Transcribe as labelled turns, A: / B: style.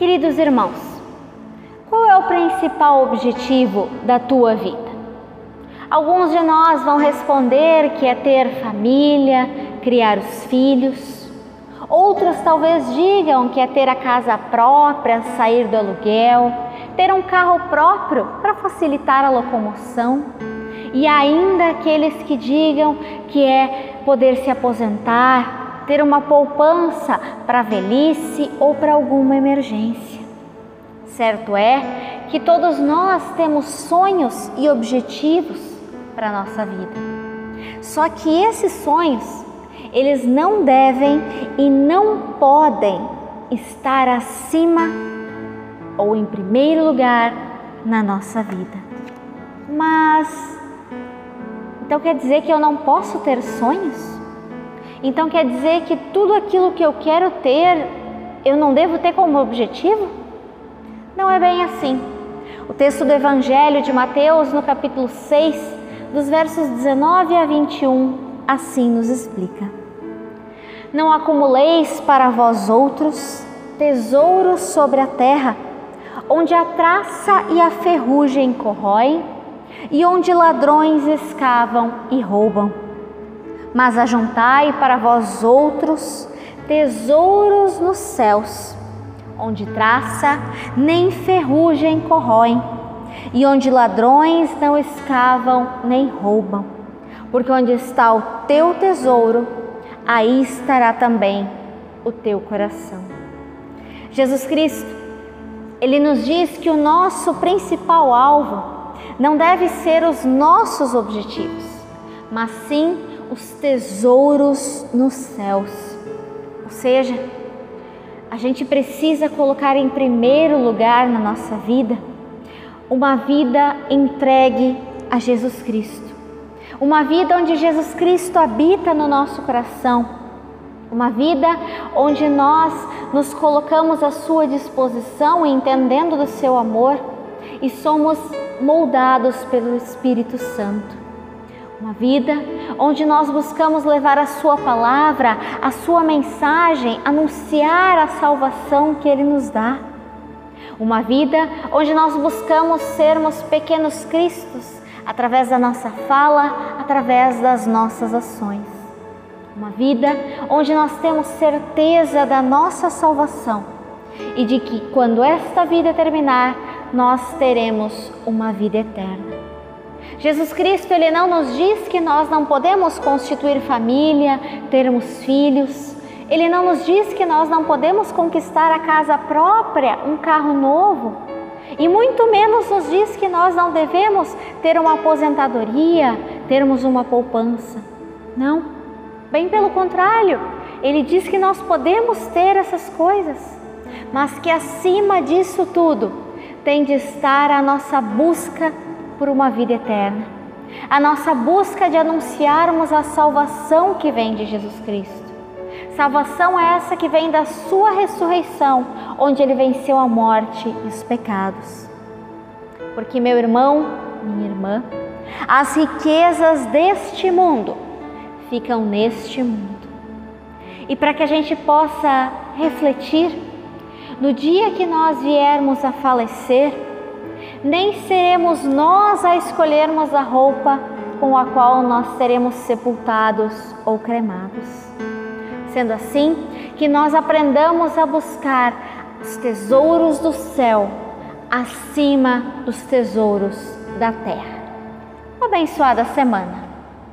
A: Queridos irmãos, qual é o principal objetivo da tua vida? Alguns de nós vão responder que é ter família, criar os filhos. Outros talvez digam que é ter a casa própria, sair do aluguel, ter um carro próprio para facilitar a locomoção. E ainda aqueles que digam que é poder se aposentar, ter uma poupança para velhice ou para alguma emergência. Certo é que todos nós temos sonhos e objetivos para a nossa vida. Só que esses sonhos, eles não devem e não podem estar acima ou em primeiro lugar na nossa vida. Mas então quer dizer que eu não posso ter sonhos? Então quer dizer que tudo aquilo que eu quero ter, eu não devo ter como objetivo? Não é bem assim. O texto do Evangelho de Mateus, no capítulo 6, dos versos 19 a 21, assim nos explica: Não acumuleis para vós outros tesouros sobre a terra, onde a traça e a ferrugem corroem, e onde ladrões escavam e roubam. Mas ajuntai para vós outros tesouros nos céus, onde traça nem ferrugem corroem e onde ladrões não escavam nem roubam. Porque onde está o teu tesouro, aí estará também o teu coração. Jesus Cristo, ele nos diz que o nosso principal alvo não deve ser os nossos objetivos, mas sim os tesouros nos céus. Ou seja, a gente precisa colocar em primeiro lugar na nossa vida uma vida entregue a Jesus Cristo. Uma vida onde Jesus Cristo habita no nosso coração. Uma vida onde nós nos colocamos à sua disposição, entendendo do seu amor e somos moldados pelo Espírito Santo. Uma vida onde nós buscamos levar a Sua palavra, a Sua mensagem, anunciar a salvação que Ele nos dá. Uma vida onde nós buscamos sermos pequenos cristos através da nossa fala, através das nossas ações. Uma vida onde nós temos certeza da nossa salvação e de que quando esta vida terminar, nós teremos uma vida eterna. Jesus Cristo, ele não nos diz que nós não podemos constituir família, termos filhos, ele não nos diz que nós não podemos conquistar a casa própria, um carro novo. E muito menos nos diz que nós não devemos ter uma aposentadoria, termos uma poupança. Não, bem pelo contrário, ele diz que nós podemos ter essas coisas, mas que acima disso tudo tem de estar a nossa busca por uma vida eterna, a nossa busca de anunciarmos a salvação que vem de Jesus Cristo. Salvação é essa que vem da sua ressurreição, onde ele venceu a morte e os pecados. Porque, meu irmão, minha irmã, as riquezas deste mundo ficam neste mundo. E para que a gente possa refletir, no dia que nós viermos a falecer, nem seremos nós a escolhermos a roupa com a qual nós seremos sepultados ou cremados. Sendo assim, que nós aprendamos a buscar os tesouros do céu acima dos tesouros da terra. Uma abençoada semana.